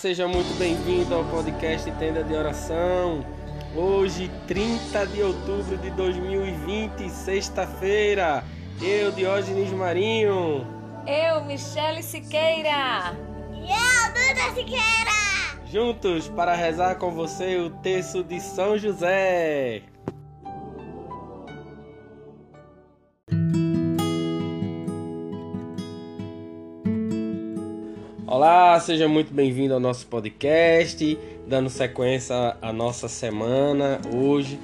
Seja muito bem-vindo ao podcast Tenda de Oração. Hoje, 30 de outubro de 2020, sexta-feira. Eu, Diógenes Marinho. Eu, Michele Siqueira. E eu, Duda Siqueira. Juntos para rezar com você o texto de São José. Olá, seja muito bem-vindo ao nosso podcast, dando sequência à nossa semana. Hoje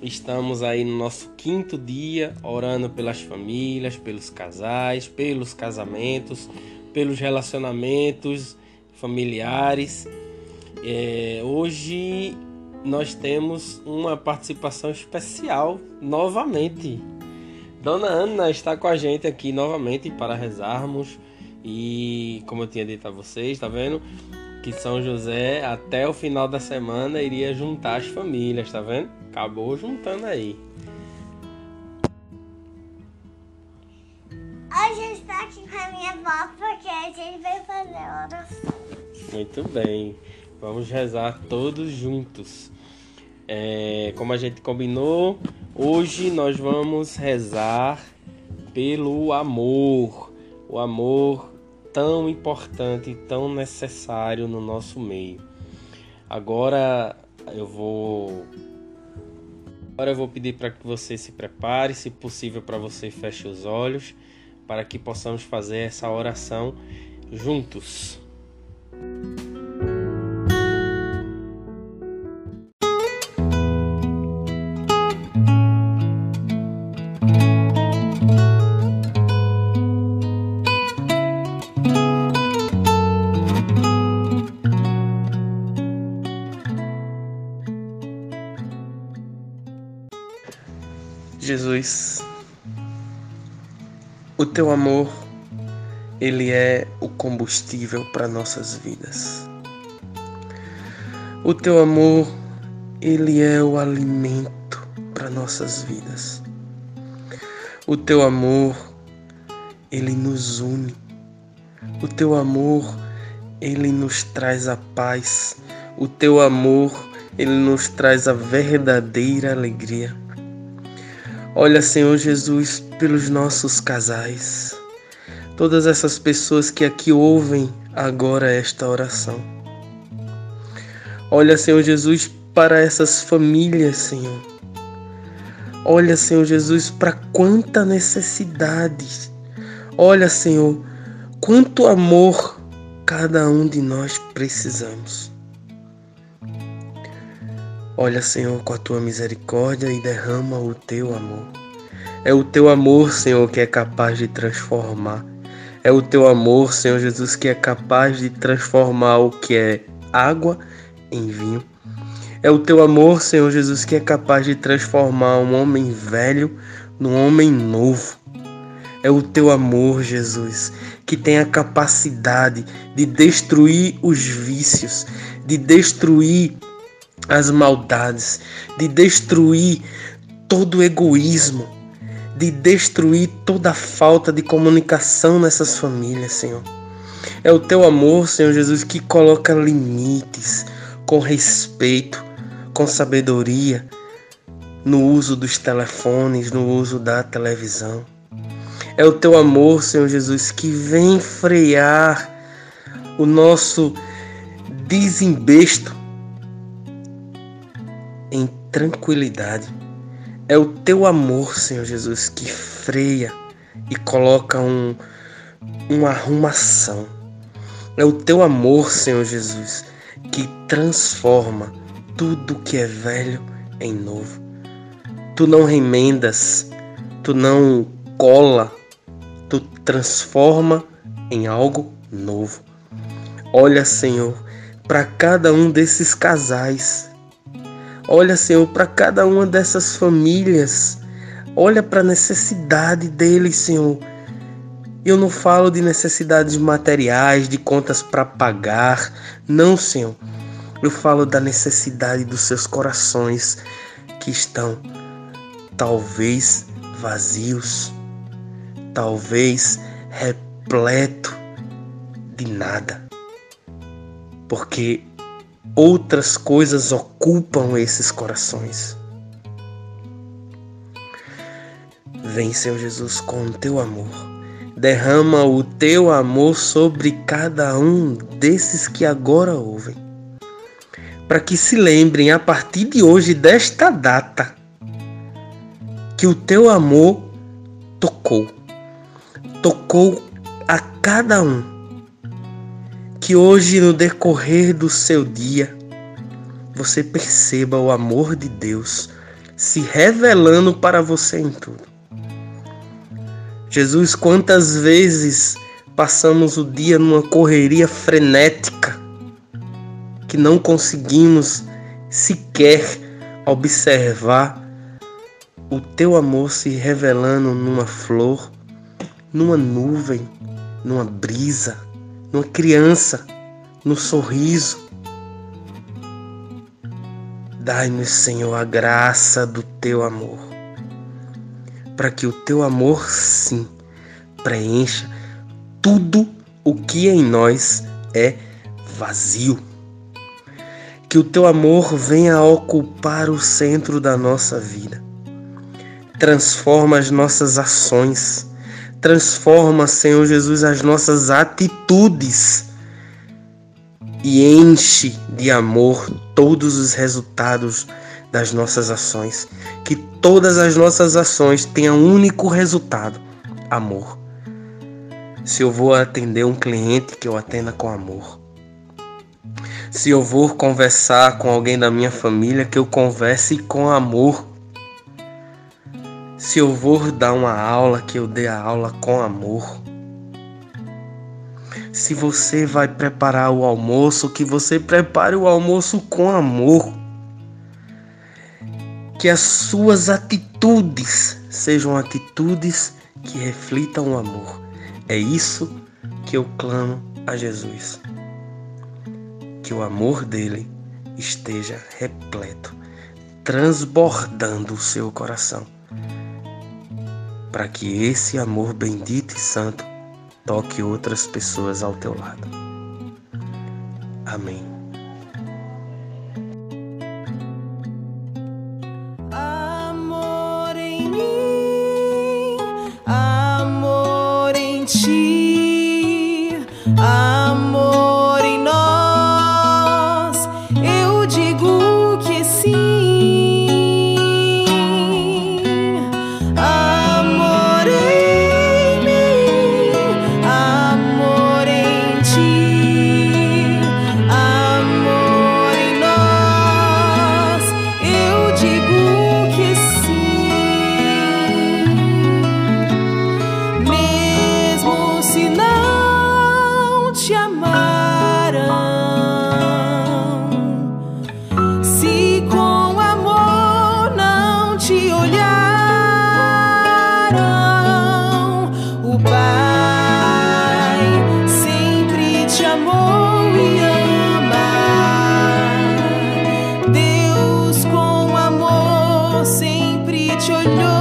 estamos aí no nosso quinto dia, orando pelas famílias, pelos casais, pelos casamentos, pelos relacionamentos familiares. É, hoje nós temos uma participação especial novamente. Dona Ana está com a gente aqui novamente para rezarmos e como eu tinha dito a vocês, tá vendo? Que São José até o final da semana iria juntar as famílias, tá vendo? Acabou juntando aí. Hoje eu estou aqui com a minha avó porque a gente vai fazer oração. Muito bem. Vamos rezar todos juntos. É, como a gente combinou, hoje nós vamos rezar pelo amor. O amor tão importante tão necessário no nosso meio. Agora eu vou Agora eu vou pedir para que você se prepare, se possível para você feche os olhos, para que possamos fazer essa oração juntos. Jesus, o teu amor, ele é o combustível para nossas vidas. O teu amor, ele é o alimento para nossas vidas. O teu amor, ele nos une. O teu amor, ele nos traz a paz. O teu amor, ele nos traz a verdadeira alegria. Olha, Senhor Jesus, pelos nossos casais, todas essas pessoas que aqui ouvem agora esta oração. Olha, Senhor Jesus, para essas famílias, Senhor. Olha, Senhor Jesus, para quanta necessidade. Olha, Senhor, quanto amor cada um de nós precisamos. Olha, Senhor, com a tua misericórdia e derrama o teu amor. É o teu amor, Senhor, que é capaz de transformar. É o teu amor, Senhor Jesus, que é capaz de transformar o que é água em vinho. É o teu amor, Senhor Jesus, que é capaz de transformar um homem velho num homem novo. É o teu amor, Jesus, que tem a capacidade de destruir os vícios, de destruir as maldades, de destruir todo o egoísmo, de destruir toda a falta de comunicação nessas famílias, Senhor. É o teu amor, Senhor Jesus, que coloca limites com respeito, com sabedoria no uso dos telefones, no uso da televisão. É o teu amor, Senhor Jesus, que vem frear o nosso desembesto em tranquilidade. É o teu amor, Senhor Jesus, que freia e coloca um, uma arrumação. É o teu amor, Senhor Jesus, que transforma tudo que é velho em novo. Tu não remendas, tu não cola, tu transforma em algo novo. Olha, Senhor, para cada um desses casais. Olha, Senhor, para cada uma dessas famílias. Olha para a necessidade deles, Senhor. Eu não falo de necessidades materiais, de contas para pagar. Não, Senhor. Eu falo da necessidade dos seus corações que estão talvez vazios, talvez repleto de nada. Porque outras coisas ocupam esses corações. Vem, Senhor Jesus, com o teu amor. Derrama o teu amor sobre cada um desses que agora ouvem. Para que se lembrem a partir de hoje, desta data, que o teu amor tocou. Tocou a cada um. Que hoje, no decorrer do seu dia, você perceba o amor de Deus se revelando para você em tudo. Jesus, quantas vezes passamos o dia numa correria frenética que não conseguimos sequer observar o teu amor se revelando numa flor, numa nuvem, numa brisa, numa criança, no sorriso. Dai-nos, Senhor, a graça do teu amor, para que o teu amor, sim, preencha tudo o que em nós é vazio. Que o teu amor venha ocupar o centro da nossa vida transforma as nossas ações, transforma, Senhor Jesus, as nossas atitudes e enche de amor todos os resultados das nossas ações. Que todas as nossas ações tenham um único resultado: amor. Se eu vou atender um cliente, que eu atenda com amor. Se eu vou conversar com alguém da minha família, que eu converse com amor. Se eu vou dar uma aula, que eu dê a aula com amor. Se você vai preparar o almoço, que você prepare o almoço com amor. Que as suas atitudes sejam atitudes que reflitam o amor. É isso que eu clamo a Jesus. Que o amor dele esteja repleto, transbordando o seu coração para que esse amor bendito e santo toque outras pessoas ao teu lado. Amém. don't know.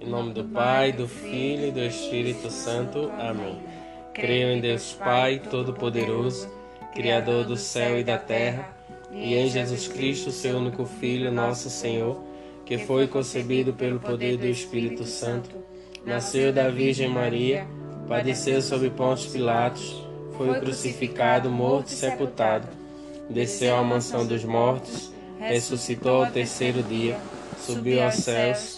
Em nome do Pai, do Filho e do Espírito Santo. Amém. Creio em Deus Pai Todo-Poderoso, Criador do céu e da terra, e em Jesus Cristo, seu único Filho, nosso Senhor, que foi concebido pelo poder do Espírito Santo, nasceu da Virgem Maria, padeceu sob Pontos Pilatos, foi crucificado, morto e sepultado, desceu à mansão dos mortos, ressuscitou ao terceiro dia, subiu aos céus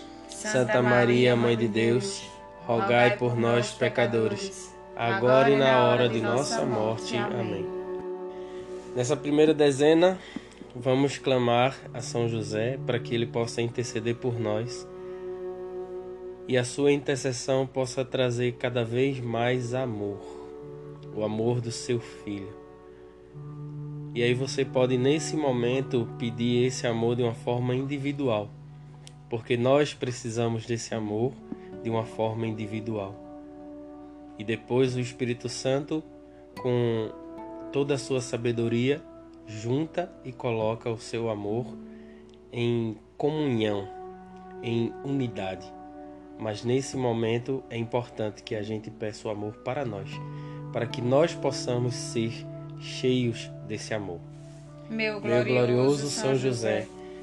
Santa Maria, Mãe de Deus, rogai por nós, pecadores, agora e na hora de nossa morte. Amém. Nessa primeira dezena, vamos clamar a São José para que ele possa interceder por nós e a sua intercessão possa trazer cada vez mais amor, o amor do seu filho. E aí você pode nesse momento pedir esse amor de uma forma individual porque nós precisamos desse amor de uma forma individual. E depois o Espírito Santo, com toda a sua sabedoria, junta e coloca o seu amor em comunhão, em unidade. Mas nesse momento é importante que a gente peça o amor para nós, para que nós possamos ser cheios desse amor. Meu glorioso, Meu glorioso São José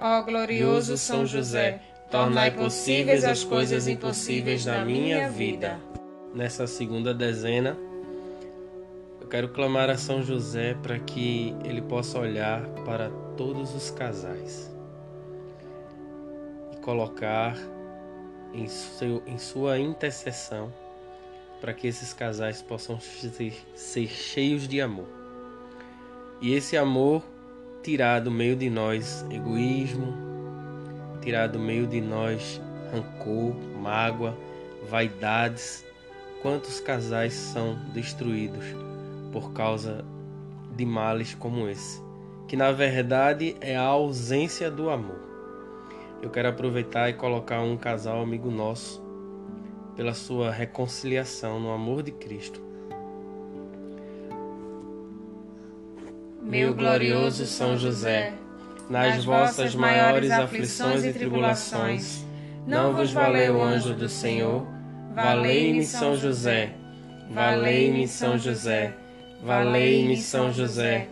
Ó glorioso São José, tornai possíveis as coisas impossíveis na minha vida. Nessa segunda dezena, eu quero clamar a São José para que ele possa olhar para todos os casais e colocar em, seu, em sua intercessão para que esses casais possam ser, ser cheios de amor. E esse amor tirar do meio de nós egoísmo, tirar do meio de nós rancor, mágoa, vaidades. Quantos casais são destruídos por causa de males como esse, que na verdade é a ausência do amor. Eu quero aproveitar e colocar um casal amigo nosso pela sua reconciliação no amor de Cristo meu glorioso São José, nas vossas maiores aflições e tribulações, não vos valeu o anjo do Senhor? Valei-me São José, valei-me São José, valei-me São José,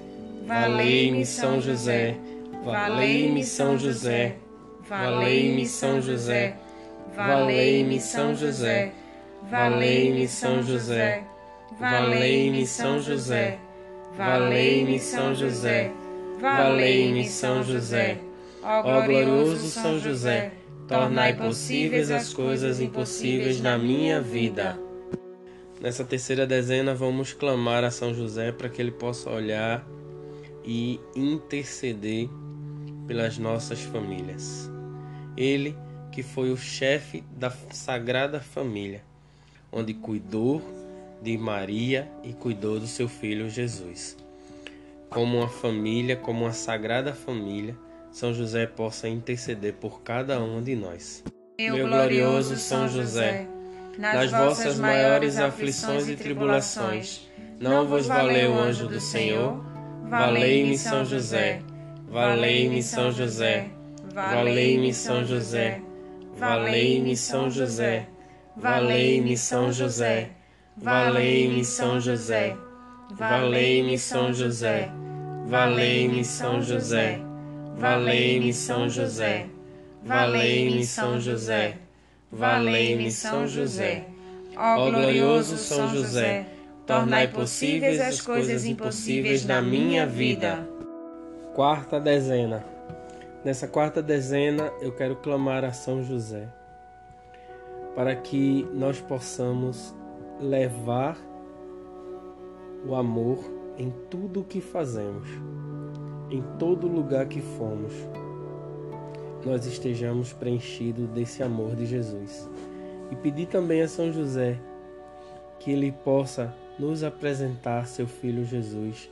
valei-me São José, valei-me São José, valei-me São José, valei-me São José, valei-me São José, valei-me São José. Valei-me São José, valei-me São José. Ó glorioso São José, tornai possíveis as coisas impossíveis na minha vida. Nessa terceira dezena, vamos clamar a São José para que ele possa olhar e interceder pelas nossas famílias. Ele que foi o chefe da Sagrada Família, onde cuidou de Maria e cuidou do seu filho Jesus. Como uma família, como uma sagrada família, São José possa interceder por cada um de nós. Meu, glorioso São José, nas vossas maiores aflições e tribulações. Não vos valeu o anjo do Senhor? Valei-me São José, valei-me São José, valei-me São José, valei-me São José, valei-me São José, valei-me São José, valei-me São José, valei-me São José, valei-me São José, valei-me São José, valei-me São José. Ó glorioso São José, tornai possíveis as coisas impossíveis na minha vida. Quarta dezena. Nessa quarta dezena eu quero clamar a São José para que nós possamos levar o amor em tudo o que fazemos, em todo lugar que fomos, nós estejamos preenchidos desse amor de Jesus. E pedir também a São José que ele possa nos apresentar seu Filho Jesus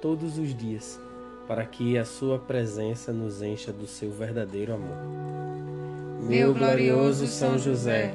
todos os dias, para que a sua presença nos encha do seu verdadeiro amor. Meu glorioso São José,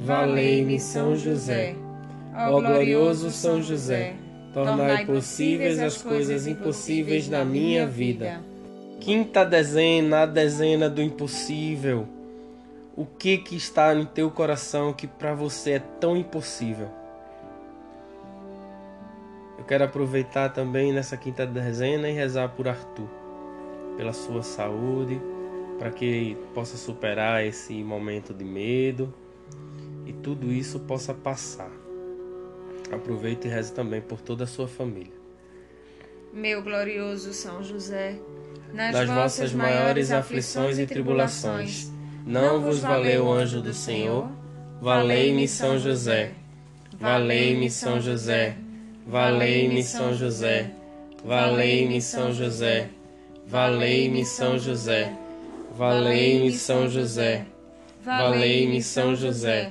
valei-me São José. Ó glorioso São José, tornai possíveis as coisas impossíveis na minha vida. Quinta dezena, a dezena do impossível. O que que está no teu coração que para você é tão impossível? quero aproveitar também nessa quinta dezena e rezar por Arthur, pela sua saúde, para que ele possa superar esse momento de medo tudo isso possa passar. Aproveite e reze também por toda a sua família. Meu glorioso São José, nas, nas vossas maiores aflições e tribulações, não vos valeu o anjo do Senhor? Valei-me São José. Valei-me São José. Valei-me São José, valei-me São José, valei-me São José, valei-me São José, valei-me São José, valei-me São José,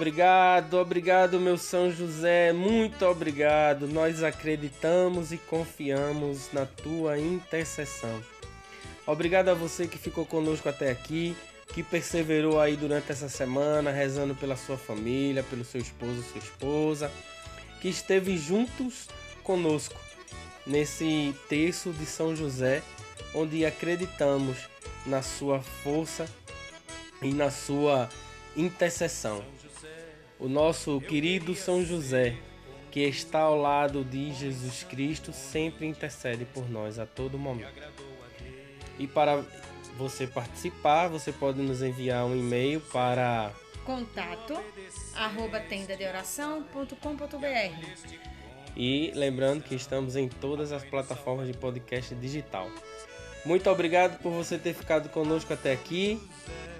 Obrigado, obrigado, meu São José, muito obrigado. Nós acreditamos e confiamos na tua intercessão. Obrigado a você que ficou conosco até aqui, que perseverou aí durante essa semana, rezando pela sua família, pelo seu esposo, sua esposa, que esteve juntos conosco nesse terço de São José, onde acreditamos na sua força e na sua intercessão o nosso querido São José, que está ao lado de Jesus Cristo, sempre intercede por nós a todo momento. E para você participar, você pode nos enviar um e-mail para contato arroba tendadeoração.com.br E lembrando que estamos em todas as plataformas de podcast digital. Muito obrigado por você ter ficado conosco até aqui.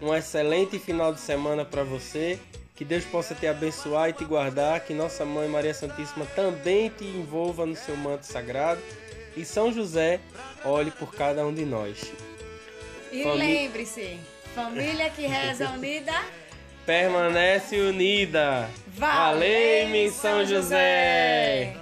Um excelente final de semana para você que Deus possa te abençoar e te guardar, que Nossa Mãe Maria Santíssima também te envolva no seu manto sagrado e São José olhe por cada um de nós. E lembre-se, família que reza unida permanece unida. Valeu, São José.